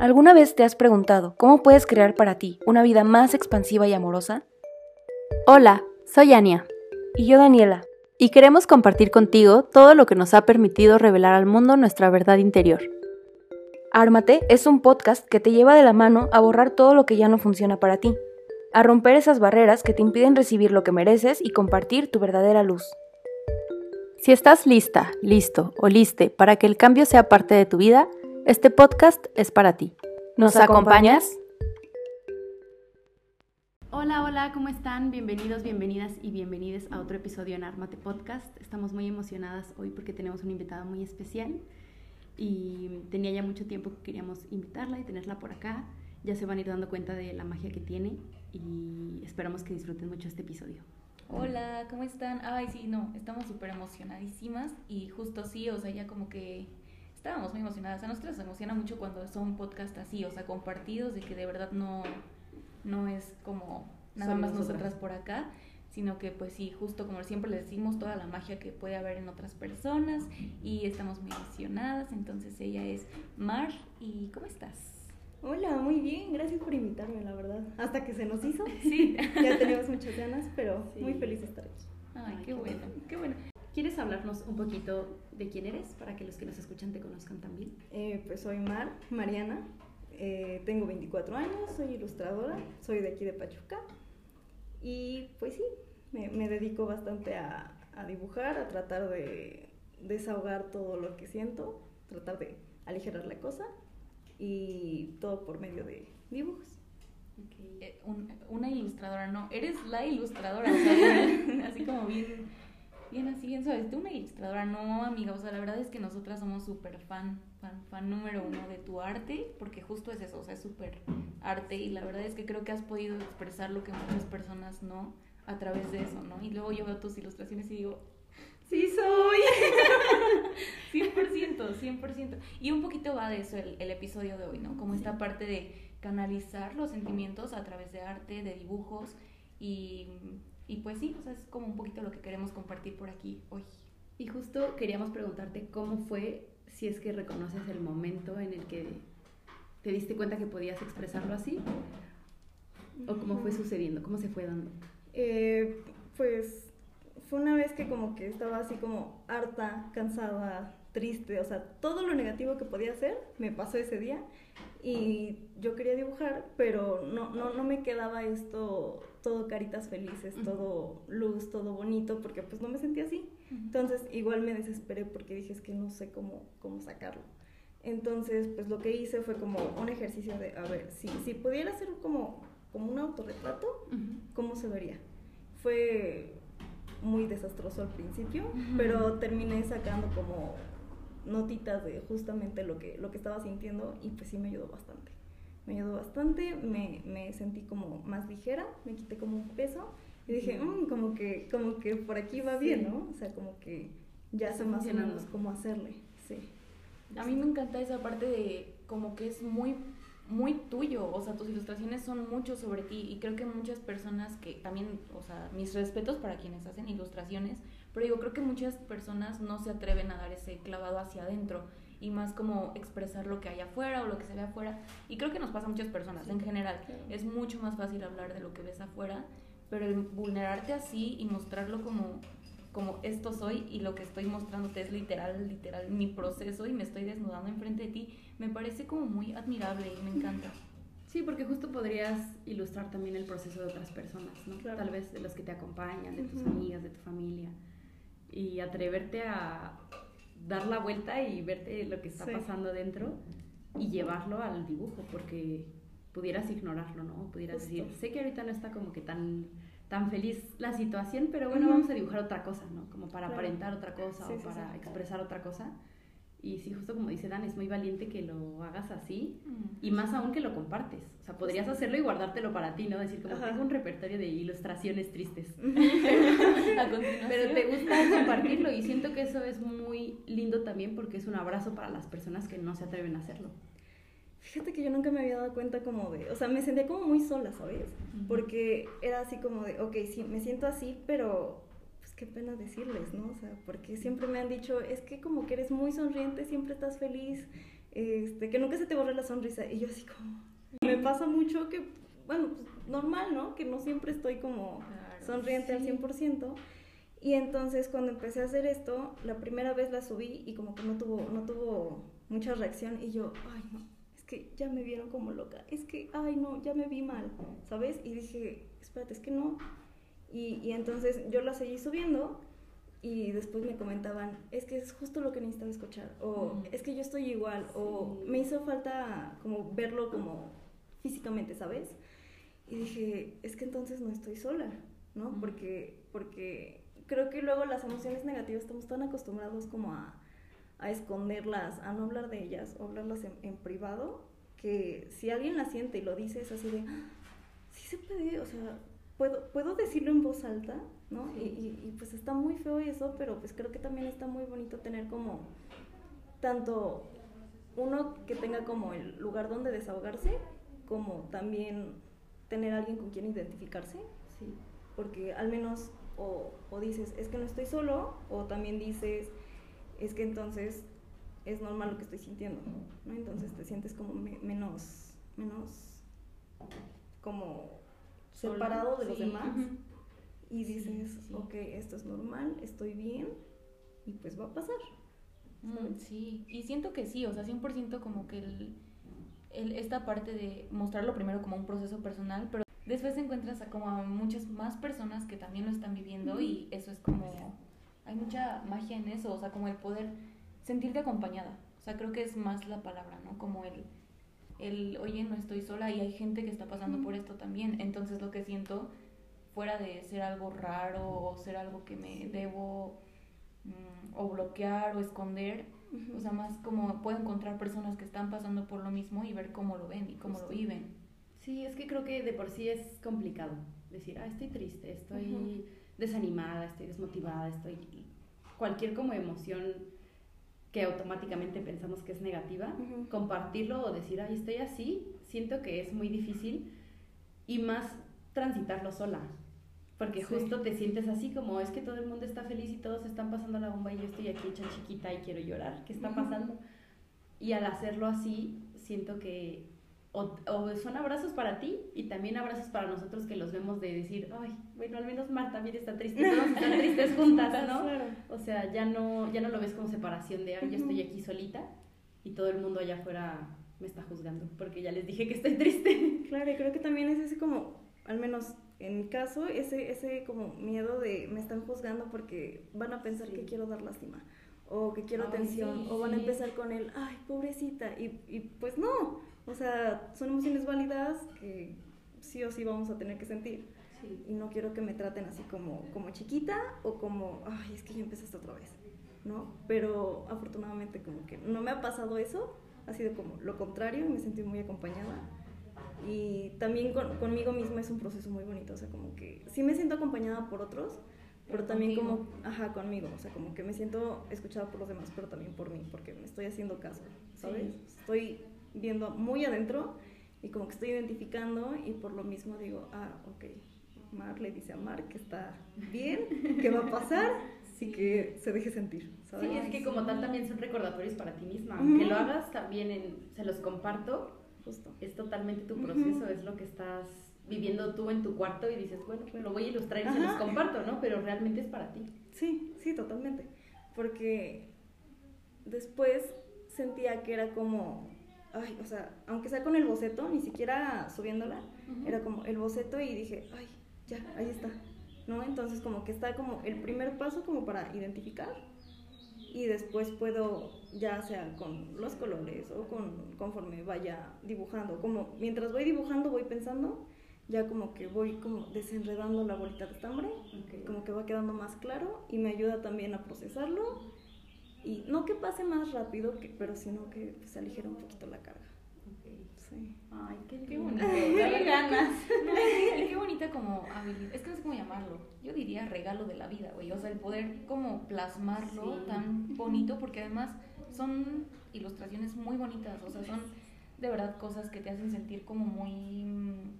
¿Alguna vez te has preguntado cómo puedes crear para ti una vida más expansiva y amorosa? Hola, soy Ania. Y yo Daniela. Y queremos compartir contigo todo lo que nos ha permitido revelar al mundo nuestra verdad interior. Ármate es un podcast que te lleva de la mano a borrar todo lo que ya no funciona para ti, a romper esas barreras que te impiden recibir lo que mereces y compartir tu verdadera luz. Si estás lista, listo o liste para que el cambio sea parte de tu vida, este podcast es para ti. ¿Nos, acompañas? Hola, hola, ¿cómo están? Bienvenidos, bienvenidas y bienvenidos a otro episodio en Armate Podcast. Estamos muy emocionadas hoy porque tenemos una invitada muy especial y tenía ya mucho tiempo que queríamos invitarla y tenerla por acá. Ya se van a ir dando cuenta de la magia que tiene y esperamos que disfruten mucho este episodio. Hola, ¿cómo están? Ay, sí, no, estamos súper emocionadísimas y justo sí, o sea, ya como que estábamos muy emocionadas. A nosotros nos emociona mucho cuando son podcasts así, o sea, compartidos, de que de verdad no, no es como nada más nosotras. por acá, sino que pues sí, justo como siempre les decimos, toda la magia que puede haber en otras personas y estamos muy emocionadas. Entonces ella es Mar y ¿cómo estás? Hola, muy bien, gracias por invitarme, la verdad. Hasta que se nos hizo. Sí. ya teníamos muchas ganas, pero muy feliz de estar aquí. Ay, qué, bueno, qué bueno. ¿Quieres hablarnos un poquito de quién eres para que los que nos escuchan te conozcan también? Eh, pues soy Mar, Mariana, eh, tengo 24 años, soy ilustradora, soy de aquí de Pachuca y pues sí, me, dedico bastante a, dibujar, a tratar de desahogar todo lo que siento, tratar de aligerar la cosa y todo por medio de dibujos. Eh, una ilustradora, no, eres la ilustradora, así como bien bien así, bien suave. Tú una ilustradora, no, amiga. O sea, la verdad es que nosotras somos súper fan, fan, fan número uno de tu arte, porque justo es eso, o sea, es súper arte. Y la verdad es que creo que has podido expresar lo que muchas personas no a través de eso, ¿no? Y luego yo veo tus ilustraciones y digo, sí soy. 100%, 100%. Y un poquito va de eso el, el episodio de hoy, ¿no? Como esta parte de canalizar los sentimientos a través de arte, de dibujos y y pues sí, o sea, es como un poquito lo que queremos compartir por aquí hoy. Y justo queríamos preguntarte cómo fue, si es que reconoces el momento en el que te diste cuenta que podías expresarlo así, o cómo fue sucediendo, cómo se fue dando. Eh, pues fue una vez que como que estaba así como harta, cansada, triste, o sea, todo lo negativo que podía hacer me pasó ese día y yo quería dibujar, pero no, no, no me quedaba esto todo caritas felices, todo luz, todo bonito, porque pues no me sentía así. Entonces igual me desesperé porque dije es que no sé cómo, cómo sacarlo. Entonces pues lo que hice fue como un ejercicio de, a ver, si, si pudiera hacer como, como un autorretrato, ¿cómo se vería? Fue muy desastroso al principio, pero terminé sacando como notitas de justamente lo que, lo que estaba sintiendo y pues sí me ayudó bastante. Me ayudó bastante, me, me sentí como más ligera, me quité como un peso y dije, mm, como, que, como que por aquí va bien, ¿no? O sea, como que ya sé más o menos cómo hacerle, sí. A mí me encanta esa parte de como que es muy muy tuyo, o sea, tus ilustraciones son mucho sobre ti y creo que muchas personas que también, o sea, mis respetos para quienes hacen ilustraciones, pero digo, creo que muchas personas no se atreven a dar ese clavado hacia adentro y más como expresar lo que hay afuera o lo que se ve afuera. Y creo que nos pasa a muchas personas en general. Es mucho más fácil hablar de lo que ves afuera, pero el vulnerarte así y mostrarlo como como esto soy y lo que estoy mostrándote es literal, literal mi proceso y me estoy desnudando enfrente de ti, me parece como muy admirable y me encanta. Sí, porque justo podrías ilustrar también el proceso de otras personas, ¿no? Tal vez de los que te acompañan, de tus amigas, de tu familia y atreverte a dar la vuelta y verte lo que está pasando dentro y llevarlo al dibujo, porque pudieras ignorarlo, ¿no? Pudieras decir, sé que ahorita no está como que tan, tan feliz la situación, pero bueno, vamos a dibujar otra cosa, ¿no? Como para aparentar otra cosa o para expresar otra cosa. Y sí, justo como dice Dan, es muy valiente que lo hagas así mm. y más aún que lo compartes. O sea, podrías hacerlo y guardártelo para ti, ¿no? Decir, como tengo un repertorio de ilustraciones tristes. Pero te gusta compartirlo y siento que eso es muy lindo también porque es un abrazo para las personas que no se atreven a hacerlo. Fíjate que yo nunca me había dado cuenta como de, o sea, me sentía como muy sola, ¿sabes? Porque era así como de, ok, sí, me siento así, pero qué pena decirles, ¿no? O sea, porque siempre me han dicho, es que como que eres muy sonriente, siempre estás feliz, este, que nunca se te borre la sonrisa. Y yo así como, me pasa mucho que, bueno, pues normal, ¿no? Que no siempre estoy como sonriente al 100%. Y entonces cuando empecé a hacer esto, la primera vez la subí y como que no tuvo, no tuvo mucha reacción y yo, ay no, es que ya me vieron como loca, es que, ay no, ya me vi mal, ¿sabes? Y dije, espérate, es que no. Y, y entonces yo la seguí subiendo y después me comentaban, es que es justo lo que necesitaba escuchar, o es que yo estoy igual, o me hizo falta como verlo como físicamente, ¿sabes? Y dije, es que entonces no estoy sola, ¿no? Porque, porque creo que luego las emociones negativas estamos tan acostumbrados como a, a esconderlas, a no hablar de ellas o hablarlas en, en, privado, que si alguien las siente y lo dice es así de, ah, sí se puede, o sea, puedo, puedo decirlo en voz alta, ¿no? Y, y, y, pues está muy feo eso, pero pues creo que también está muy bonito tener como tanto uno que tenga como el lugar donde desahogarse, como también tener alguien con quien identificarse, sí. porque al menos o, o, dices, es que no estoy solo, o también dices, es que entonces es normal lo que estoy sintiendo, ¿no? Entonces te sientes como me, menos, menos, como separado de los demás, uh -huh. y dices, sí, sí. ok, esto es normal, estoy bien, y pues va a pasar. Mm, sí, y siento que sí, o sea, 100% como que el, el, esta parte de mostrarlo primero como un proceso personal, pero después encuentras a como a muchas más personas que también lo están viviendo mm. y eso es como, hay mucha magia en eso, o sea, como el poder sentirte acompañada, o sea, creo que es más la palabra, ¿no? Como el, el oye, no estoy sola y hay gente que está pasando mm. por esto también, entonces lo que siento, fuera de ser algo raro o ser algo que me debo mm, o bloquear o esconder, uh -huh. o sea, más como puedo encontrar personas que están pasando por lo mismo y ver cómo lo ven y cómo Justo. lo viven. Sí, es que creo que de por sí es complicado decir, ah, estoy triste, estoy uh -huh. desanimada, estoy desmotivada, estoy... Cualquier como emoción que automáticamente pensamos que es negativa, uh -huh. compartirlo o decir, ay, estoy así, siento que es muy difícil y más transitarlo sola. Porque sí. justo te sientes así como es que todo el mundo está feliz y todos están pasando la bomba y yo estoy aquí hecha chiquita y quiero llorar. ¿Qué está pasando? Y al hacerlo así, siento que o, o, son abrazos para ti y también abrazos para nosotros que los vemos de decir, ay, bueno, al menos Marta también está triste, todos están tristes juntas, ¿no? O sea, ya no, ya no lo ves como separación de, ay, yo estoy aquí solita y todo el mundo allá afuera me está juzgando porque ya les dije que estoy triste. Claro, y creo que también es ese como, al menos en mi caso, ese, ese como miedo de me están juzgando porque van a pensar sí. que quiero dar lástima o que quiero ay, atención sí, o van a empezar con el, ay, pobrecita, y, y, pues no, o sea, son emociones válidas que sí o sí vamos a tener que sentir. Y no quiero que me traten así como, como chiquita o como, ay, es que ya empezaste otra vez, ¿no? Pero afortunadamente como que no me ha pasado eso, ha sido como lo contrario, me sentí muy acompañada y también con, conmigo misma es un proceso muy bonito, o sea, como que sí me siento acompañada por otros, pero, pero también contigo. como, ajá, conmigo, o sea, como que me siento escuchada por los demás, pero también por mí, porque me estoy haciendo caso, ¿sabes? Sí. Estoy viendo muy adentro y como que estoy identificando y por lo mismo digo, ah, ok, Mar le dice a Mar que está bien, que va a pasar sí. y que se deje sentir, ¿sabes? Sí, es que como tal también son recordatorios para ti misma, aunque uh -huh. lo hagas también, en, se los comparto Justo. Es totalmente tu proceso, uh -huh. es lo que estás viviendo tú en tu cuarto y dices, bueno, pues lo voy a ilustrar y Ajá. se los comparto, ¿no? Pero realmente es para ti. Sí, sí, totalmente. Porque después sentía que era como, ay, o sea, aunque sea con el boceto, ni siquiera subiéndola, uh -huh. era como el boceto y dije, ay, ya, ahí está, ¿no? Entonces como que está como el primer paso como para identificar y después puedo ya sea con los colores o con conforme vaya dibujando como mientras voy dibujando voy pensando ya como que voy como desenredando la bolita de estambre okay. como que va quedando más claro y me ayuda también a procesarlo y no que pase más rápido que, pero sino que pues, se aligera un poquito la carga. Okay. sí. Ay qué, qué bonito. Qué ganas. no, qué bonita como habilidad es que no sé cómo llamarlo. Yo diría regalo de la vida güey. O sea el poder como plasmarlo sí. tan bonito porque además son ilustraciones muy bonitas, o sea, son de verdad cosas que te hacen sentir como muy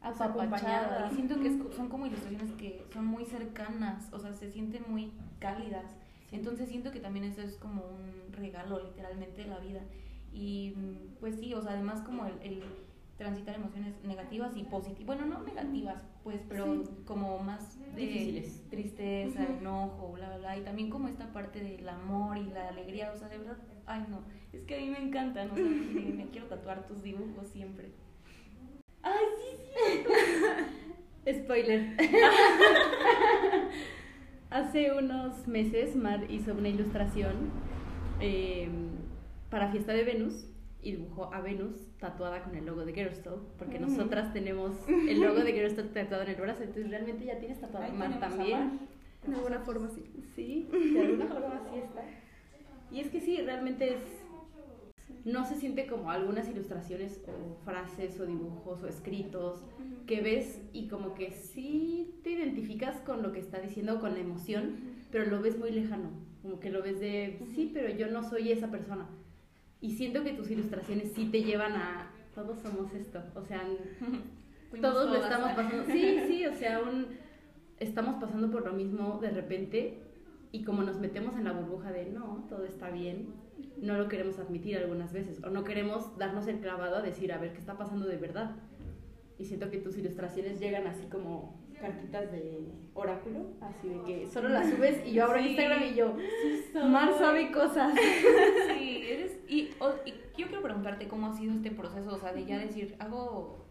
apapachada. Y siento que es, son como ilustraciones que son muy cercanas, o sea, se sienten muy cálidas. Entonces siento que también eso es como un regalo literalmente de la vida. Y mm, pues sí, o sea, además como el, el transitar emociones negativas y positivas, bueno, no negativas, pues, pero como más de Difíciles. tristeza, enojo, bla, bla, bla, y también como esta parte del amor y la alegría, o sea, de verdad, ay no, es que a mí me encantan, o sea, me, me quiero tatuar tus dibujos siempre. Ay, sí, sí. Spoiler. Hace unos meses Mar hizo una ilustración eh, para Fiesta de Venus y dibujó a Venus tatuada con el logo de Gerstall, porque Mm. nosotras tenemos el logo de Gerstall tatuado en el brazo, entonces realmente ya tienes Ahí Mar también. Mar. De alguna forma sí. Sí, de alguna forma así está. Y es que sí, realmente es. No se siente como algunas ilustraciones o frases o dibujos o escritos que ves y como que sí te identificas con lo que está diciendo, con la emoción, pero lo ves muy lejano. Como que lo ves de, sí, pero yo no soy esa persona. Y siento que tus ilustraciones sí te llevan a, todos somos esto. O sea, todos lo estamos pasando. Sí, sí, o sea, un, estamos pasando por lo mismo de repente y como nos metemos en la burbuja de no, todo está bien, no lo queremos admitir algunas veces o no queremos darnos el clavado a decir, a ver, ¿qué está pasando de verdad? Y siento que tus ilustraciones llegan así como cartitas de oráculo, así de que solo las subes y yo abro Sí. Instagram y yo. Mar sabe cosas. Sí, eres. Y, o- y yo quiero preguntarte cómo ha sido este proceso, o sea, de ya decir, hago.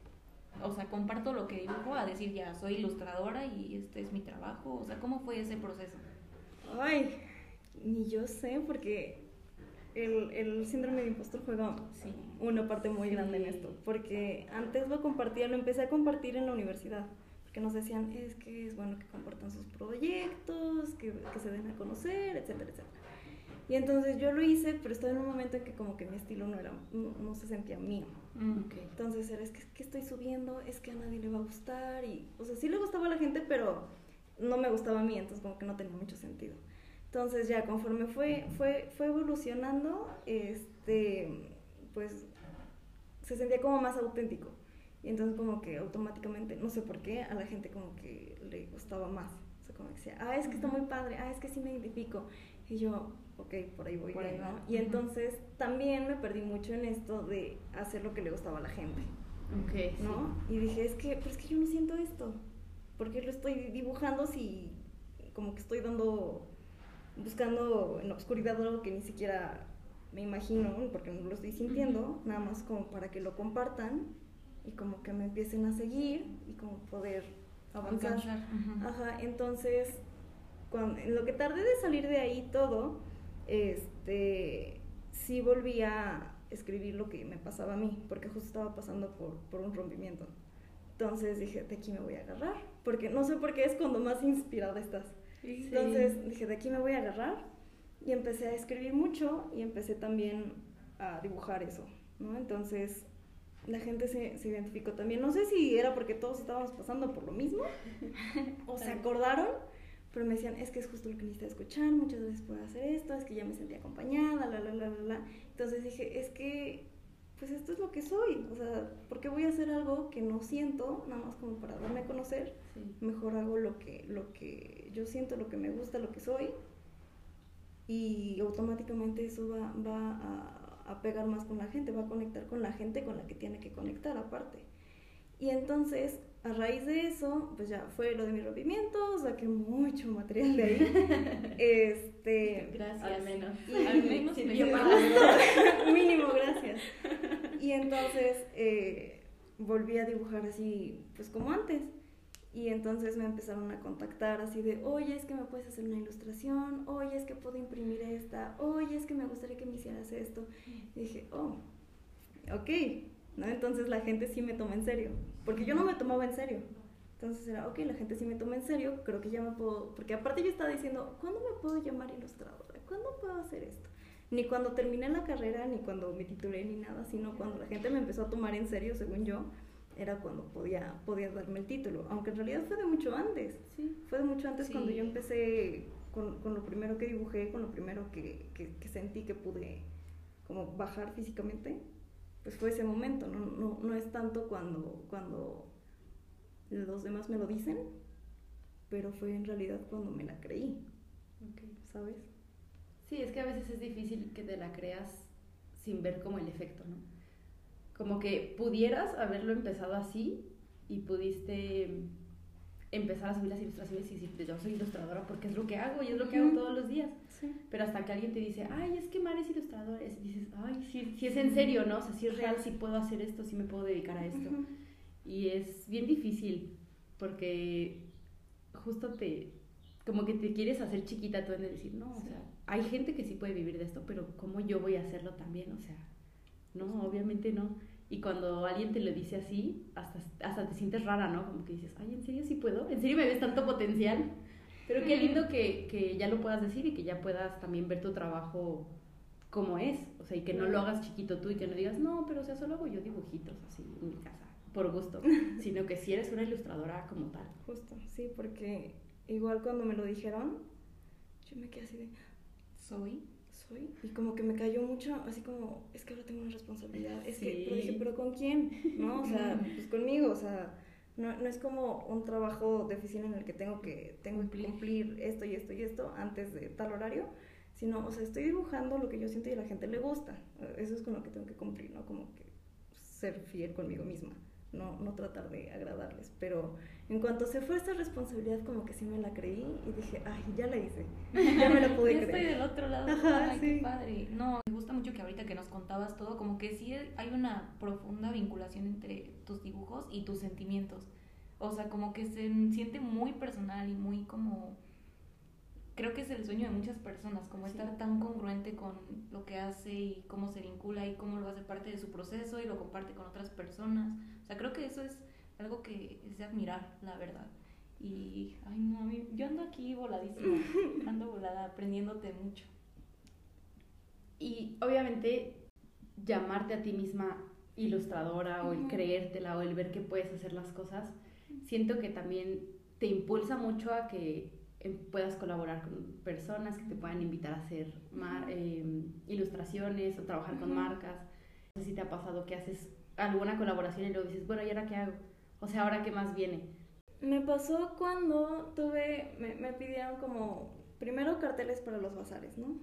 O sea, comparto lo que dibujo a decir ya soy ilustradora y este es mi trabajo. O sea, ¿cómo fue ese proceso? Ay, ni yo sé, porque el, el síndrome de impostor juega Sí. una parte muy grande en esto. Porque antes lo compartía, lo empecé a compartir en la universidad. Porque nos decían, es que es bueno que compartan sus proyectos, que, que se den a conocer, etcétera, etcétera. Y entonces yo lo hice, pero estaba en un momento en que como que mi estilo no, era, no, no se sentía mío. Entonces era, es que, ¿qué estoy subiendo? Es que a nadie le va a gustar. Y, o sea, sí le gustaba a la gente, pero no me gustaba a mí, entonces como que no tenía mucho sentido. Entonces ya conforme fue, fue, fue evolucionando, este, pues se sentía como más auténtico. Y entonces como que automáticamente, no sé por qué, a la gente como que le gustaba más. O sea, como que decía, ah, es que está muy padre, ah, es que sí me identifico. Y yo, ok, por ahí voy Por ahí ¿no? Y entonces también me perdí mucho en esto de hacer lo que le gustaba a la gente, Ok, sí. ¿no? Y dije, es que, pero es que yo no siento esto. ¿Por qué lo estoy dibujando si como que estoy dando, buscando en la oscuridad algo que ni siquiera me imagino, porque no lo estoy sintiendo, nada más como para que lo compartan y como que me empiecen a seguir y como poder avanzar. Ajá, entonces, cuando, en lo que tardé de salir de ahí todo, este, sí volví a escribir lo que me pasaba a mí, porque justo estaba pasando por, por un rompimiento. Entonces dije, de aquí me voy a agarrar, porque no sé por qué es cuando más inspirada estás. Entonces dije, de aquí me voy a agarrar y empecé a escribir mucho y empecé también a dibujar eso, ¿no? Entonces la gente se, se identificó también. No sé si era porque todos estábamos pasando por lo mismo o se acordaron, pero me decían, es que es justo lo que necesito escuchar, muchas veces puedo hacer esto, es que ya me sentí acompañada, la, la, la, la, la. Entonces dije, es que, pues esto es lo que soy, o sea, ¿por qué voy a hacer algo que no siento, nada más como para darme a conocer? Sí. Mejor hago lo que, lo que yo siento, lo que me gusta, lo que soy, y automáticamente eso va, va a, a pegar más con la gente, va a conectar con la gente con la que tiene que conectar aparte. Y entonces, a raíz de eso, pues ya fue lo de mi rompimiento, saqué mucho material de ahí. este, Gracias. Al menos. Y- Al menos Sí, me yo llevo- para- mínimo, gracias. Y entonces eh, volví a dibujar así, pues como antes. Y entonces me empezaron a contactar así de, oye, es que me puedes hacer una ilustración, oye, es que puedo imprimir esta, oye, es que me gustaría que me hicieras esto. Y dije, oh, ok, ¿no? Entonces la gente sí me toma en serio, porque yo no me tomaba en serio. Entonces era, ok, la gente sí me toma en serio, creo que ya me puedo, porque aparte yo estaba diciendo, ¿cuándo me puedo llamar ilustradora? ¿Cuándo puedo hacer esto? Ni cuando terminé la carrera, ni cuando me titulé, ni nada, sino cuando la gente me empezó a tomar en serio, según yo, era cuando podía, podía darme el título, aunque en realidad fue de mucho antes. Sí. Fue de mucho antes Sí. cuando yo empecé con, con lo primero que dibujé, con lo primero que, que, que sentí que pude como bajar físicamente, pues fue ese momento, no, no, no es tanto cuando, cuando los demás me lo dicen, pero fue en realidad cuando me la creí, Ok. ¿sabes? Sí, es que a veces es difícil que te la creas sin ver como el efecto, ¿no? Como que pudieras haberlo empezado así y pudiste empezar a subir las ilustraciones y decir, yo soy ilustradora porque es lo que hago y es lo que hago todos los días. Pero hasta que alguien te dice, ay, es que Mar es ilustradora, y dices, ay, sí, sí es en serio, ¿no? O sea, si es real, si puedo hacer esto, si me puedo dedicar a esto. Y es bien difícil porque justo te, como que te quieres hacer chiquita tú en decir, no, o sea, hay gente que sí puede vivir de esto, pero ¿cómo yo voy a hacerlo también? O sea, no, obviamente no. Y cuando alguien te lo dice así, hasta, hasta te sientes rara, ¿no? Como que dices, ay, ¿en serio sí puedo? ¿En serio me ves tanto potencial? Pero qué lindo que, que ya lo puedas decir y que ya puedas también ver tu trabajo como es. O sea, y que no lo hagas chiquito tú y que no digas, no, pero o sea, solo hago yo dibujitos así en mi casa, por gusto. Sino que si eres una ilustradora como tal. Justo, sí, porque igual cuando me lo dijeron, yo me quedé así de, ¿soy? ¿Soy? Y como que me cayó mucho, así como, es que ahora tengo una responsabilidad. Es que, pero dije, ¿pero con quién? ¿No? O sea, pues conmigo, o sea, no, no es como un trabajo de oficina en el que tengo que tengo que cumplir esto y esto y esto antes de tal horario, sino, o sea, estoy dibujando lo que yo siento y a la gente le gusta. Eso es con lo que tengo que cumplir, ¿no? Como que ser fiel conmigo misma no, no tratar de agradarles. Pero en cuanto se fue esta responsabilidad, como que sí me la creí y dije, ay, ya la hice, ya me la pude ya creer. estoy del otro lado, ay, qué padre. No, me gusta mucho que ahorita que nos contabas todo, como que sí hay una profunda vinculación entre tus dibujos y tus sentimientos. O sea, como que se siente muy personal y muy como creo que es el sueño de muchas personas, como estar tan congruente con lo que hace y cómo se vincula y cómo lo hace parte de su proceso y lo comparte con otras personas. O sea, creo que eso es algo que es de admirar, la verdad. Y, ay, no, a mí, yo ando aquí voladísima, ando volada, aprendiéndote mucho. Y obviamente llamarte a ti misma ilustradora o el creértela o el ver que puedes hacer las cosas, siento que también te impulsa mucho a que puedas colaborar con personas que te puedan invitar a hacer em, ilustraciones o trabajar con marcas. No sé si te ha pasado que haces alguna colaboración y luego dices, bueno, ¿y ahora qué hago? O sea, ¿ahora qué más viene? Me pasó cuando tuve, me, me pidieron como, primero carteles para los bazares, ¿no?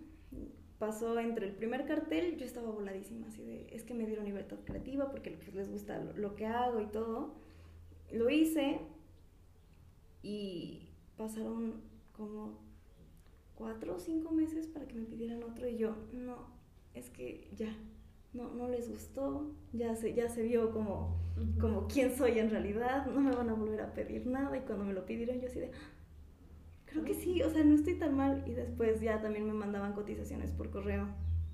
Pasó entre el primer cartel, yo estaba voladísima, así de, es que me dieron libertad creativa porque pues, les gusta lo, lo que hago y todo. Lo hice y pasaron como cuatro o cinco meses para que me pidieran otro y yo, no, es que ya, no, no les gustó, ya se, ya se vio como, como quién soy en realidad, no me van a volver a pedir nada y cuando me lo pidieron yo así de, creo que sí, o sea, no estoy tan mal y después ya también me mandaban cotizaciones por correo,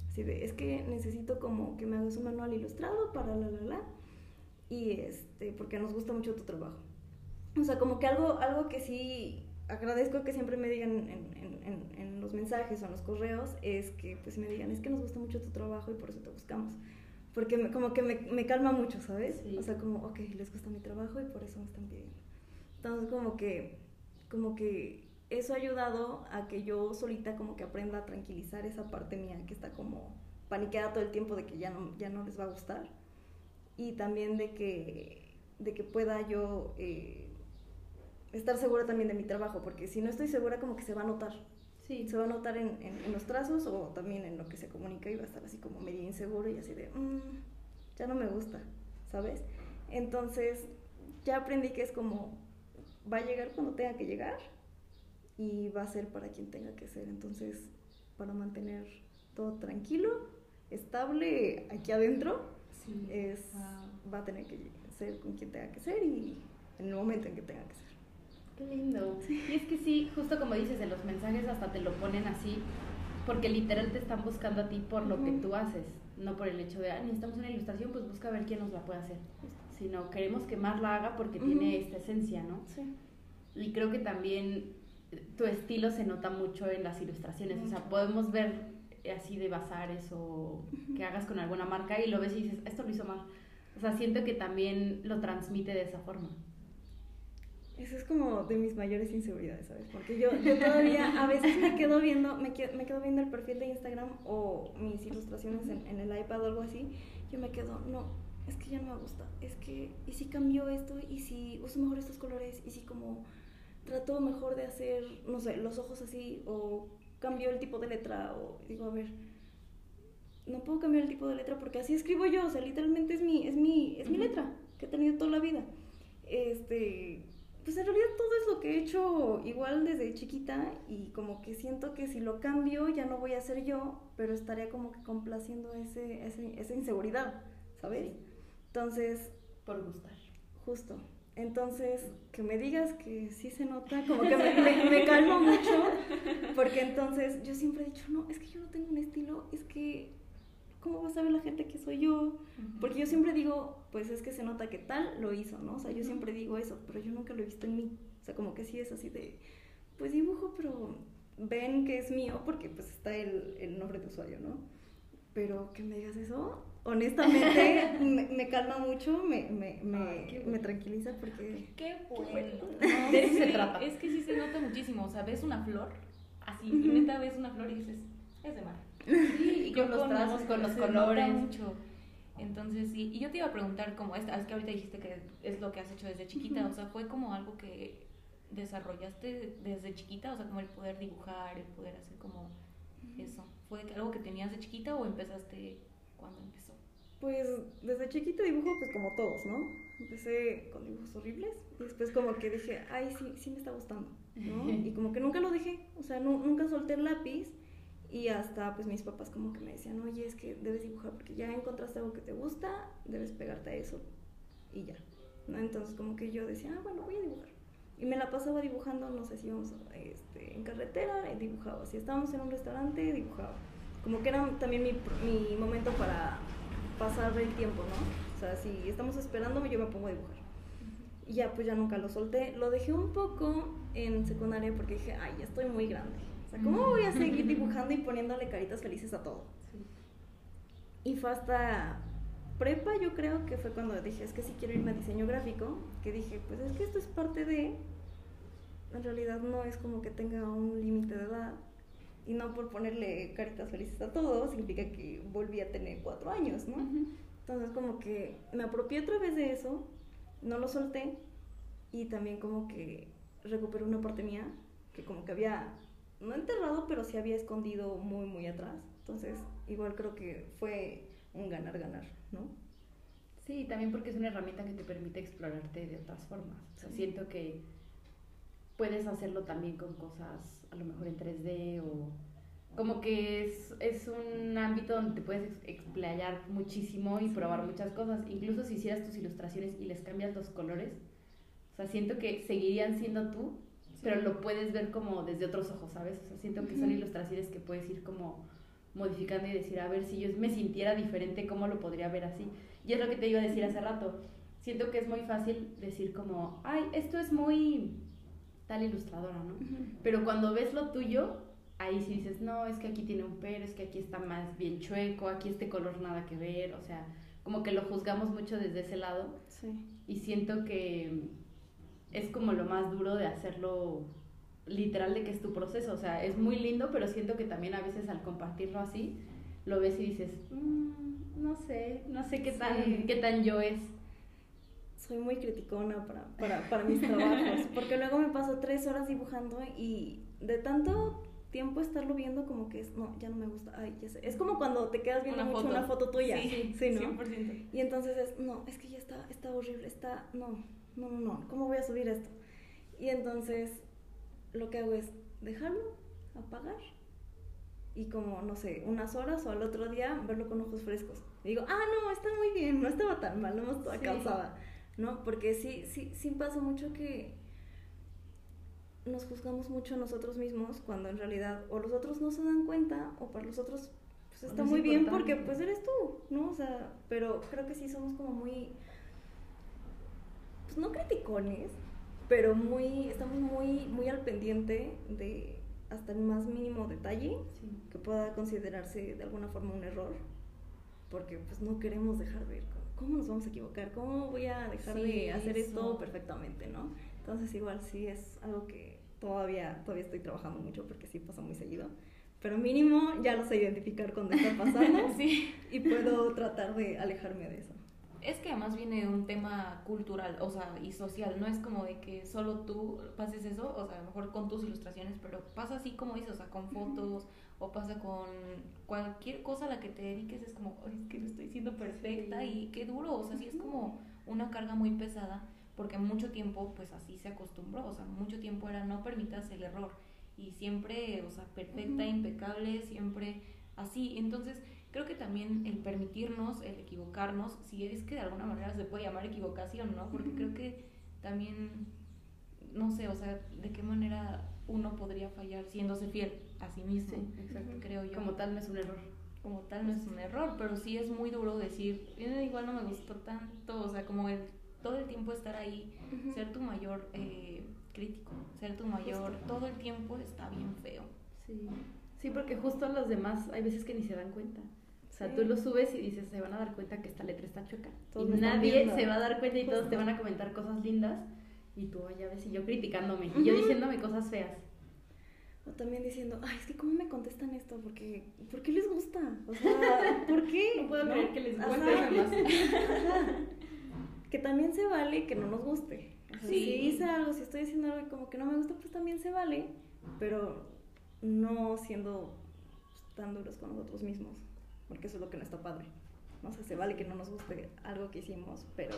así de, es que necesito como que me hagas un manual ilustrado para la la la y este, porque nos gusta mucho tu trabajo. O sea, como que algo, algo que sí agradezco que siempre me digan en, en, en, los mensajes o en los correos, es que pues me digan, es que nos gusta mucho tu trabajo y por eso te buscamos. Porque como que me, me, calma mucho, ¿sabes? O sea, como, ok, les gusta mi trabajo y por eso me están pidiendo. Entonces, como que, como que eso ha ayudado a que yo solita como que aprenda a tranquilizar esa parte mía que está como paniqueada todo el tiempo de que ya no, ya no les va a gustar. Y también de que, de que pueda yo... Eh, estar segura también de mi trabajo, porque si no estoy segura como que se va a notar. Sí. Se va a notar en, en, los trazos o también en lo que se comunica y va a estar así como medio inseguro y así de, mm, ya no me gusta, ¿sabes? Entonces, ya aprendí que es como, va a llegar cuando tenga que llegar y va a ser para quien tenga que ser. Entonces, para mantener todo tranquilo, estable aquí adentro, es, va a tener que ser con quien tenga que ser y en el momento en que tenga que ser. Qué lindo. Y es que sí, justo como dices, en los mensajes hasta te lo ponen así, porque literal te están buscando a ti por lo que tú haces, no por el hecho de, ah, necesitamos una ilustración, pues busca a ver quién nos la puede hacer. Sino queremos que más la haga porque tiene esta esencia, ¿no? Sí. Y creo que también tu estilo se nota mucho en las ilustraciones, o sea, podemos ver así de bazares o que hagas con alguna marca y lo ves y dices, esto lo hizo mal. O sea, siento que también lo transmite de esa forma. Eso es como de mis mayores inseguridades, ¿sabes? Porque yo, yo todavía a veces me quedo viendo, me quedo, me quedo viendo el perfil de Instagram o mis ilustraciones en, en, el iPad o algo así, yo me quedo, no, es que ya no me gusta, es que, ¿y si cambio esto? ¿Y si uso mejor estos colores? ¿Y si como trato mejor de hacer, no sé, los ojos así? ¿O cambio el tipo de letra? O digo, a ver, no puedo cambiar el tipo de letra porque así escribo yo, o sea, literalmente es mi, es mi, es mi letra que he tenido toda la vida. Este, pues en realidad todo es lo que he hecho igual desde chiquita y como que siento que si lo cambio ya no voy a ser yo, pero estaría como que complaciendo ese, ese esa inseguridad, ¿sabes? Entonces... Por gustar. Justo. Entonces, que me digas que sí se nota, como que me, me, calma mucho, porque entonces yo siempre he dicho, no, es que yo no tengo un estilo, es que, ¿cómo va a saber la gente que soy yo? Porque yo siempre digo, pues es que se nota que tal lo hizo, ¿no? O sea, yo siempre digo eso, pero yo nunca lo he visto en mí. O sea, como que sí es así de, pues dibujo, pero ven que es mío porque pues está el, el nombre de usuario, ¿no? Pero que me digas eso, honestamente me, calma mucho, me, me, me, tranquiliza porque... Qué bueno. eso se trata. Es que sí se nota muchísimo, o sea, ves una flor, así, y neta ves una flor y dices, es de mar. Sí, y con los trazos, con los colores. mucho. Entonces, sí, y yo te iba a preguntar, como es, es que ahorita dijiste que es lo que has hecho desde chiquita, o sea, fue como algo que desarrollaste desde chiquita, o sea, como el poder dibujar, el poder hacer como eso. ¿Fue algo que tenías de chiquita o empezaste cuando empezó? Pues desde chiquita dibujo pues como todos, ¿no? Empecé con dibujos horribles y después como que dije, ay, sí, sí me está gustando, ¿no? Y como que nunca lo dejé, o sea, nunca solté el lápiz y hasta pues mis papás como que me decían, oye, es que debes dibujar porque ya encontraste algo que te gusta, debes pegarte a eso y ya, ¿no? Entonces como que yo decía, ah, bueno, voy a dibujar. Y me la pasaba dibujando, no sé si íbamos este, en carretera, dibujaba. Si estábamos en un restaurante, dibujaba. Como que era también mi, mi momento para pasar el tiempo, ¿no? O sea, si estamos esperándome, yo me pongo a dibujar. Y ya, pues ya nunca lo solté. Lo dejé un poco en secundaria porque dije, ay, ya estoy muy grande. Sea, ¿cómo voy a seguir dibujando y poniéndole caritas felices a todo? Y fue hasta prepa, yo creo que fue cuando dije, es que si quiero irme a diseño gráfico, que dije, pues es que esto es parte de... En realidad no es como que tenga un límite de edad y no por ponerle caritas felices a todos significa que volví a tener cuatro años, ¿no? Entonces como que me apropié otra vez de eso, no lo solté y también como que recuperé una parte mía que como que había, no enterrado, pero sí había escondido muy, muy atrás. Entonces igual creo que fue un ganar-ganar, ¿no? Sí, también porque es una herramienta que te permite explorarte de otras formas. O sea, siento que puedes hacerlo también con cosas a lo mejor en 3D o como que es, es un ámbito donde te puedes explayar muchísimo y probar muchas cosas. Incluso si hicieras tus ilustraciones y les cambias los colores, o sea, siento que seguirían siendo tú, pero lo puedes ver como desde otros ojos, ¿sabes? O sea, siento que son ilustraciones que puedes ir como modificando y decir, a ver, si yo me sintiera diferente, ¿cómo lo podría ver así? Y es lo que te iba a decir hace rato. Siento que es muy fácil decir como, ay, esto es muy tal ilustradora, ¿no? Pero cuando ves lo tuyo, ahí sí dices, no, es que aquí tiene un pero, es que aquí está más bien chueco, aquí este color nada que ver, o sea, como que lo juzgamos mucho desde ese lado. Sí. Y siento que es como lo más duro de hacerlo literal de que es tu proceso, o sea, es muy lindo, pero siento que también a veces al compartirlo así, lo ves y dices, mm, no sé, no sé qué tan, qué tan yo es soy muy criticona para, para, para mis trabajos, porque luego me paso tres horas dibujando y de tanto tiempo estarlo viendo como que es, no, ya no me gusta, ay, ya sé. Es como cuando te quedas viendo mucho una foto tuya. Sí, sí, ¿no? 100%. Y entonces es, no, es que ya está, está horrible, está, no, no, no, no, ¿cómo voy a subir esto? Y entonces lo que hago es dejarlo, apagar y como, no sé, unas horas o al otro día verlo con ojos frescos. Y digo, ah, no, está muy bien, no estaba tan mal, no me estaba cansada. ¿no? Porque sí, sí, sí pasa mucho que nos juzgamos mucho a nosotros mismos cuando en realidad o los otros no se dan cuenta o para los otros pues está muy bien porque pues eres tú, ¿no? O sea, pero creo que sí somos como muy, pues no criticones, pero muy, estamos muy, muy al pendiente de hasta el más mínimo detalle que pueda considerarse de alguna forma un error, porque pues no queremos dejar ver ¿cómo nos vamos a equivocar? ¿Cómo voy a dejar de hacer esto perfectamente, no? Entonces igual sí es algo que todavía, todavía estoy trabajando mucho porque sí pasa muy seguido. Pero mínimo ya lo sé identificar cuando está pasando sí. y puedo tratar de alejarme de eso. Es que además viene de un tema cultural, o sea, y social, no es como de que solo tú pases eso, o sea, a lo mejor con tus ilustraciones, pero pasa así como dices, o sea, con fotos o pasa con cualquier cosa a la que te dediques, es como, Ay, es que no estoy siendo perfecta y qué duro, o sea, sí es como una carga muy pesada, porque mucho tiempo, pues así se acostumbró, o sea, mucho tiempo era no permitas el error y siempre, o sea, perfecta, impecable, siempre así. Entonces, creo que también el permitirnos, el equivocarnos, si es que de alguna manera se puede llamar equivocación, ¿no? Porque creo que también, no sé, o sea, de qué manera uno podría fallar siéndose fiel a sí mismo, exacto, creo yo. Como tal no es un error. Como tal no es un error, pero sí es muy duro decir, "Eh, igual no me gustó tanto, o sea, como el todo el tiempo estar ahí, ser tu mayor eh, crítico, ser tu mayor, todo el tiempo está bien feo. Sí. Sí, porque justo los demás hay veces que ni se dan cuenta. O sea, Sí. tú lo subes y dices, se van a dar cuenta que esta letra está chueca. Todos y nadie se va a dar cuenta y todos te van a comentar cosas lindas. Y tú, "Ay, ya ves, y yo criticándome. Y yo diciéndome cosas feas. O también diciendo, ay, es que cómo me contestan esto, porque, ¿por qué les gusta? O sea, ¿por qué? No puedo creer que les guste además. Que también se vale que no nos guste. O sea, Sí. Si hice algo, si estoy haciendo algo como que no me gusta, pues también se vale, pero no siendo tan duros con nosotros mismos, porque eso es lo que no está padre. O sea, se vale que no nos guste algo que hicimos, pero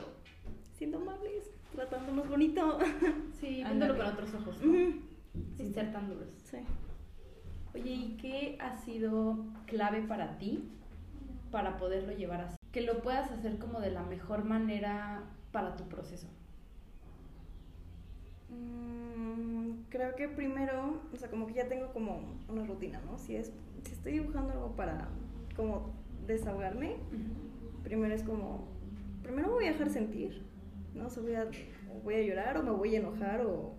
siendo amables, tratándonos bonito. Sí, viéndolo con otros ojos, ¿no? Ujú. Sin ser tan duros. Sí. Oye, ¿y qué ha sido clave para ti para poderlo llevar así? Que lo puedas hacer como de la mejor manera para tu proceso. Mm, creo que primero, o sea, como que ya tengo como una rutina, ¿no? Si es, si estoy dibujando algo para como desahogarme, primero es como, primero me voy a dejar sentir, ¿no? O sea, voy a, voy a llorar o me voy a enojar o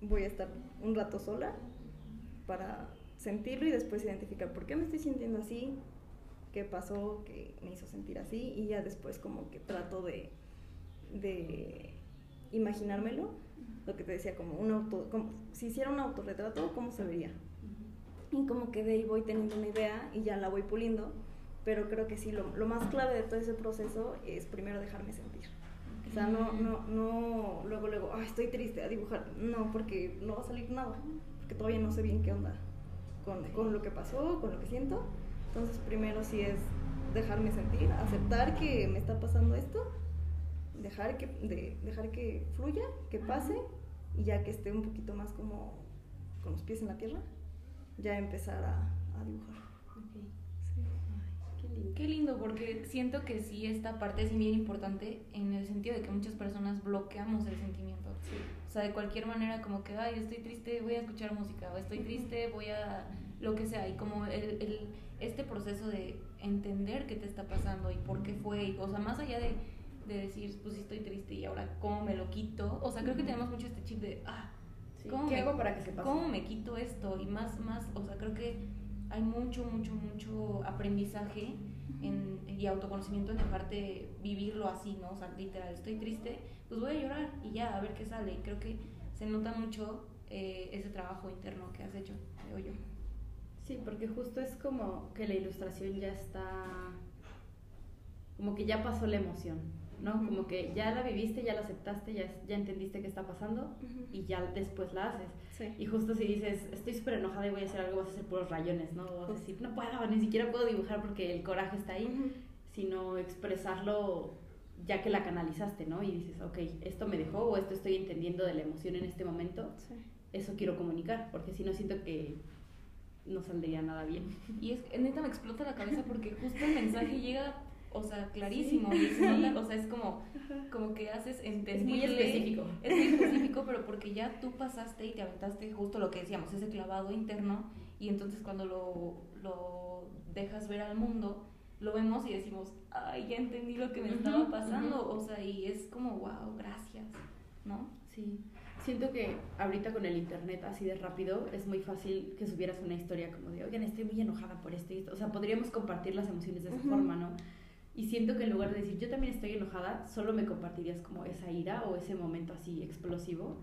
voy a estar un rato sola para sentirlo y después identificar por qué me estoy sintiendo así, qué pasó que me hizo sentir así y ya después como que trato de, de imaginármelo, lo que te decía, como un auto, como, si hiciera un autorretrato, ¿cómo se vería? Y como que de ahí voy teniendo una idea y ya la voy puliendo, pero creo que sí, lo, lo más clave de todo ese proceso es primero dejarme sentir. O sea, no, no, no, luego, luego, "Ay, estoy triste a dibujar. No, porque no va a salir nada, porque todavía no sé bien qué onda con, con lo que pasó, con lo que siento. Entonces, primero sí es dejarme sentir, aceptar que me está pasando esto, dejar que, de, dejar que fluya, que pase, y ya que esté un poquito más como con los pies en la tierra, ya empezar a, a dibujar. Qué lindo. Porque siento que sí esta parte es bien importante en el sentido de que muchas personas bloqueamos el sentimiento. O sea, de cualquier manera como que, ay, estoy triste, voy a escuchar música, o estoy triste, voy a lo que sea. Y como el, el- este proceso de entender qué te está pasando y por qué fue, y, o sea, más allá de, de decir, pues sí estoy triste y ahora cómo me lo quito. O sea, creo que tenemos mucho este chip de, ah, Sí, ¿Cómo ¿Qué me- hago para que se pase? ¿Cómo me quito esto? Y más, más, o sea, creo que hay mucho, mucho, mucho aprendizaje en, y autoconocimiento en dejarte vivirlo así, ¿no? O sea, literal, estoy triste, pues voy a llorar y ya, a ver qué sale. Y creo que se nota mucho eh, ese trabajo interno que has hecho, creo yo. Sí, porque justo es como que la ilustración ya está, como que ya pasó la emoción, ¿no? Ujú. Como que ya la viviste, ya la aceptaste, ya, ya entendiste qué está pasando Ujú. y ya después la haces. Sí. Y justo si dices, estoy súper enojada y voy a hacer algo, vas a hacer puros rayones, ¿no? Vas a decir, no puedo, ni siquiera puedo dibujar porque el coraje está ahí, Ujú. sino expresarlo ya que la canalizaste, ¿no? Y dices, ok, esto me dejó o esto estoy entendiendo de la emoción en este momento, Sí. eso quiero comunicar, porque si no siento que no saldría nada bien. Y es neta me explota la cabeza porque justo el mensaje llega, o sea, clarísimo. Y se nota, o sea, es como, como que haces entendible. muy específico. Es muy específico, pero porque ya tú pasaste y te aventaste justo lo que decíamos, ese clavado interno. Y entonces cuando lo, lo dejas ver al mundo, lo vemos y decimos, ay, ya entendí lo que me estaba pasando. O sea, y es como, wow, gracias, ¿no? Sí, siento que ahorita con el internet así de rápido es muy fácil que subieras una historia como de, oigan, estoy muy enojada por esto y esto. O sea, podríamos compartir las emociones de esa forma, ¿no? Y siento que en lugar de decir, yo también estoy enojada, solo me compartirías como esa ira o ese momento así explosivo.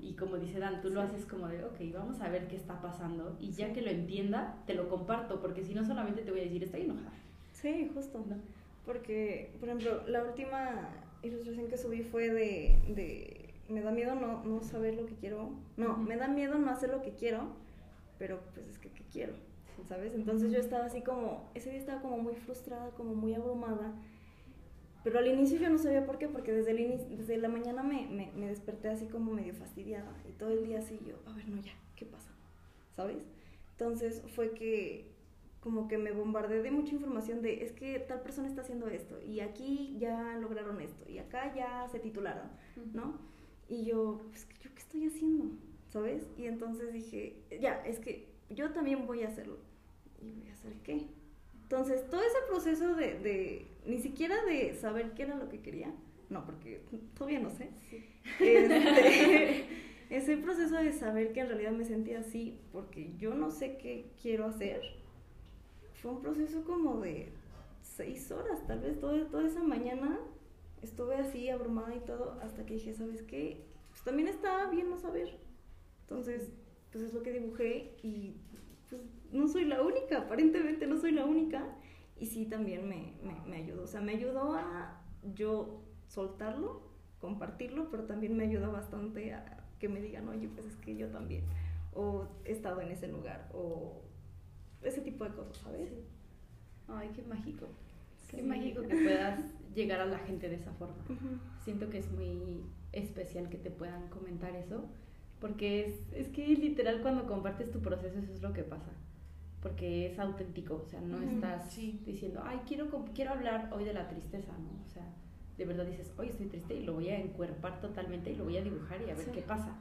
Y como dice Dan, tú lo haces como de, ok, vamos a ver qué está pasando. Y ya que lo entienda, te lo comparto, porque si no solamente te voy a decir, estoy enojada. Sí, justo. ¿no? Porque, por ejemplo, la última ilustración que subí fue de, de me da miedo no, no saber lo que quiero. No, me da miedo no hacer lo que quiero, pero pues es que ¿qué quiero? ¿Sabes? Entonces yo estaba así como, ese día estaba como muy frustrada, como muy abrumada. Pero al inicio yo no sabía por qué, porque desde, el inicio, desde la mañana me, me, me desperté así como medio fastidiada. Y todo el día así yo, a ver, no, ya, ¿qué pasa? ¿Sabes? Entonces fue que como que me bombardeé de mucha información de es que tal persona está haciendo esto y aquí ya lograron esto y acá ya se titularon, ¿no? Y yo, pues, ¿yo qué estoy haciendo? ¿Sabes? Y entonces dije, ya, es que yo también voy a hacerlo. ¿Y voy a hacer qué? Entonces, todo ese proceso de, de ni siquiera de saber qué era lo que quería, no, porque todavía no sé. Este, ese proceso de saber que en realidad me sentía así, porque yo no sé qué quiero hacer, fue un proceso como de seis horas, tal vez todo, toda esa mañana estuve así abrumada y todo, hasta que dije, ¿sabes qué? Pues también está bien no saber. Entonces, pues es lo que dibujé y pues no soy la única, aparentemente no soy la única. Y sí, también me, me, me ayudó. O sea, me ayudó a yo soltarlo, compartirlo, pero también me ayudó bastante a que me digan, oye, pues es que yo también. O he estado en ese lugar. O ese tipo de cosas, ¿sabes? Ay, qué mágico. Qué mágico que puedas llegar a la gente de esa forma. Siento que es muy especial que te puedan comentar eso, porque es, es que literal cuando compartes tu proceso eso es lo que pasa, porque es auténtico, o sea, no estás diciendo, ay, quiero, quiero hablar hoy de la tristeza, ¿no? O sea, de verdad dices, hoy estoy triste y lo voy a encuerpar totalmente y lo voy a dibujar y a ver qué pasa.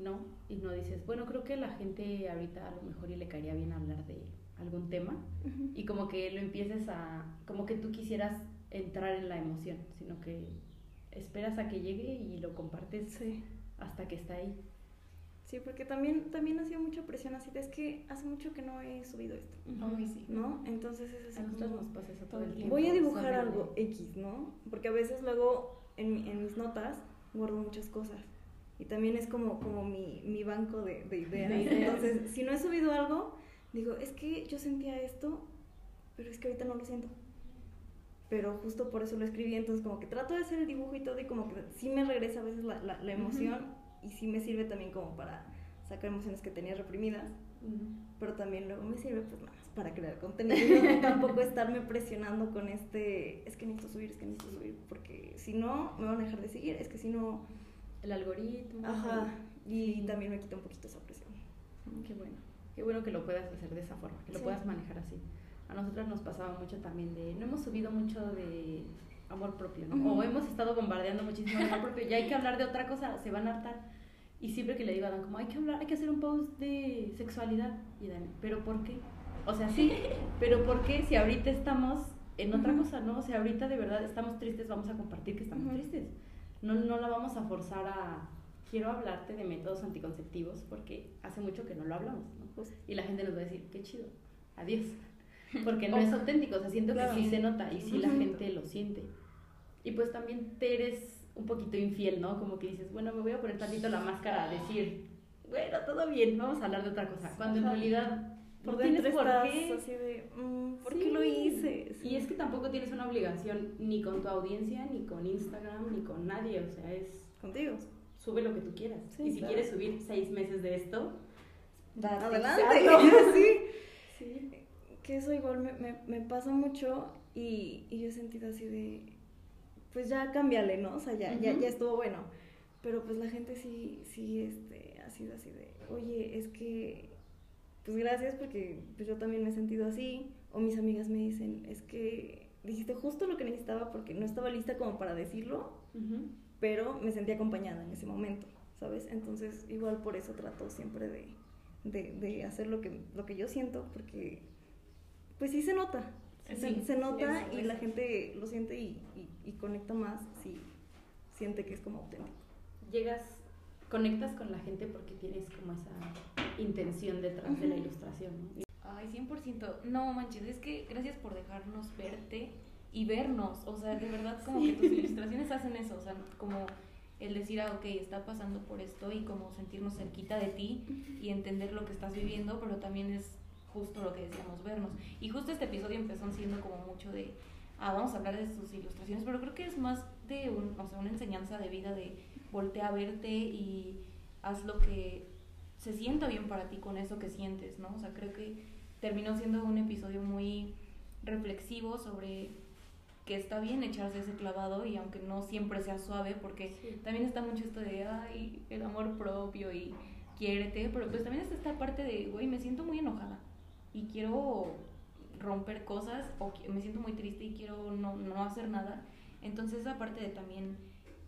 ¿no? Y no dices, bueno, creo que la gente ahorita a lo mejor y le caería bien hablar de algún tema y como que lo empieces a, como que tú quisieras entrar en la emoción, sino que esperas a que llegue y lo compartes hasta que está ahí. Sí, porque también, también ha sido mucha presión así, es que hace mucho que no he subido esto, ¿no? Entonces es así A nosotros nos pasa eso todo el tiempo. Voy a dibujar algo X, ¿no? Porque a veces luego en, en mis notas guardo muchas cosas y también es como, como mi, mi banco de, de, ideas. Entonces, si no he subido algo, digo, es que yo sentía esto, pero es que ahorita no lo siento. Pero justo por eso lo escribí, entonces como que trato de hacer el dibujo y todo y como que sí me regresa a veces la, la, emoción y sí me sirve también como para sacar emociones que tenía reprimidas, pero también luego me sirve pues más para crear contenido, no tampoco estarme presionando con este, es que necesito subir, es que necesito subir, porque si no me van a dejar de seguir, es que si no el algoritmo. Ajá, y también me quita un poquito esa presión. Qué bueno, qué bueno que lo puedas hacer de esa forma, que lo puedas manejar así. A nosotros nos pasaba mucho también de, no hemos subido mucho de amor propio, ¿no? O hemos estado bombardeando muchísimo amor propio, ya hay que hablar de otra cosa, se van a hartar. Y siempre que le digo a Dan, como hay que hablar, hay que hacer un post de sexualidad. Y Dan, ¿pero por qué? O sea, sí, pero ¿por qué si ahorita estamos en otra cosa, no? O sea, ahorita de verdad estamos tristes, vamos a compartir que estamos tristes no, no la vamos a forzar a, quiero hablarte de métodos anticonceptivos porque hace mucho que no lo hablamos, ¿no? y la gente nos va a decir, qué chido, adiós. Porque no es auténtico, o sea, siento que sí se nota y sí la gente lo siente. Y pues también te eres un poquito infiel, ¿no? Como que dices, bueno, me voy a poner tantito la máscara a decir, bueno, todo bien, vamos a hablar de otra cosa. Cuando en realidad por dentro por qué? así de, mm, ¿por qué lo hice? Y es que tampoco tienes una obligación ni con tu audiencia, ni con Instagram, ni con nadie, o sea, es... Contigo. Sube lo que tú quieras. y si quieres subir seis meses de esto, adelante. sí. Que eso igual me, me, me pasa mucho y, y, yo he sentido así de, pues ya cámbiale, ¿no? O sea, ya, ya, ya estuvo bueno. Pero pues la gente sí, sí, este, ha sido así de, oye, es que pues gracias porque pues yo también me he sentido así. O mis amigas me dicen, es que dijiste justo lo que necesitaba porque no estaba lista como para decirlo, pero me sentí acompañada en ese momento, ¿sabes? Entonces igual por eso trato siempre de, de, de hacer lo que, lo que yo siento porque pues sí se nota. Se, nota y la gente lo siente y, y, conecta más si siente que es como auténtico. Llegas, conectas con la gente porque tienes como esa intención detrás de la ilustración. ¿no? Ay, 100%. No manches, es que gracias por dejarnos verte y vernos. O sea, de verdad, como que tus ilustraciones hacen eso. O sea, como el decir, ah, ok, está pasando por esto y como sentirnos cerquita de ti y entender lo que estás viviendo, pero también es justo lo que decíamos, vernos. Y justo este episodio empezó siendo como mucho de, ah, vamos a hablar de sus ilustraciones, pero creo que es más de un, o sea, una enseñanza de vida de voltea a verte y haz lo que se sienta bien para ti con eso que sientes, ¿no? O sea, creo que terminó siendo un episodio muy reflexivo sobre que está bien echarse ese clavado y aunque no siempre sea suave, porque también está mucho esto de, ay, el amor propio y quiérete, pero pues también está esta parte de, güey, me siento muy enojada y quiero romper cosas o me siento muy triste y quiero no, no hacer nada. Entonces esa parte de también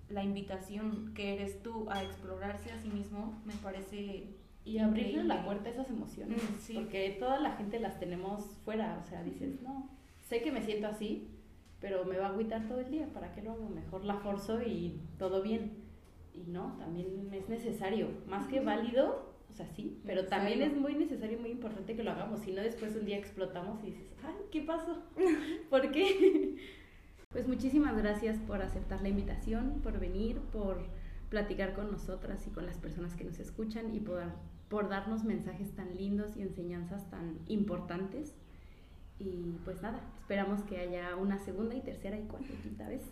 la invitación que eres tú a explorarse a sí mismo me parece y abrirle la puerta a esas emociones mm, porque toda la gente las tenemos fuera o sea dices no sé que me siento así pero me va a agüitar todo el día, ¿para qué lo hago? Mejor la forzo y todo bien. Y no, también es necesario, más que válido, o sea, sí, pero también es muy necesario y muy importante que lo hagamos, si no después un día explotamos y dices, ay, ¿qué pasó? ¿Por qué? pues muchísimas gracias por aceptar la invitación, por venir, por platicar con nosotras y con las personas que nos escuchan y por, por darnos mensajes tan lindos y enseñanzas tan importantes y pues nada, esperamos que haya una segunda y tercera y cuarta y quinta vez.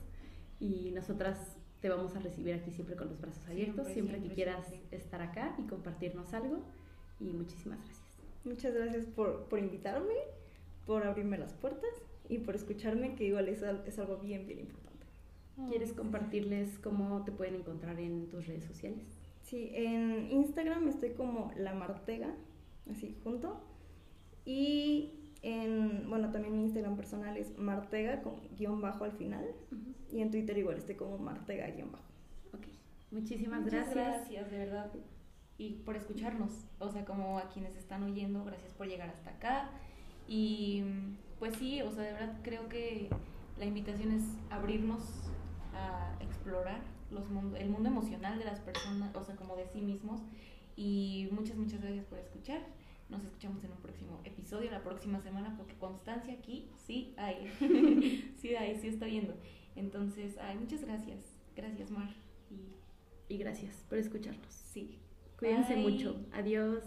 Y nosotras te vamos a recibir aquí siempre con los brazos abiertos, siempre, que quieras estar acá y compartirnos algo. Y muchísimas gracias. Muchas gracias por, por invitarme, por abrirme las puertas y por escucharme, que igual es, es algo bien, bien importante. ¿Quieres compartirles cómo te pueden encontrar en tus redes sociales? Sí, en Instagram estoy como La Martega, así junto. Y en, bueno, también mi Instagram personal es Martega con guion bajo al final. Y en Twitter igual estoy como Martega guion bajo. Ok, muchísimas Muchas gracias. Gracias, de verdad. Y por escucharnos. O sea, como a quienes están oyendo, gracias por llegar hasta acá. Y pues sí, o sea, de verdad creo que la invitación es abrirnos a explorar los el mundo emocional de las personas, o sea, como de sí mismos. Y muchas, muchas gracias por escuchar. Nos escuchamos en un próximo episodio la próxima semana porque constancia aquí sí hay. sí hay, sí está viendo. Entonces, ay, muchas gracias. Gracias, Mar. Y, y gracias por escucharnos. Sí. Cuídense mucho. Adiós.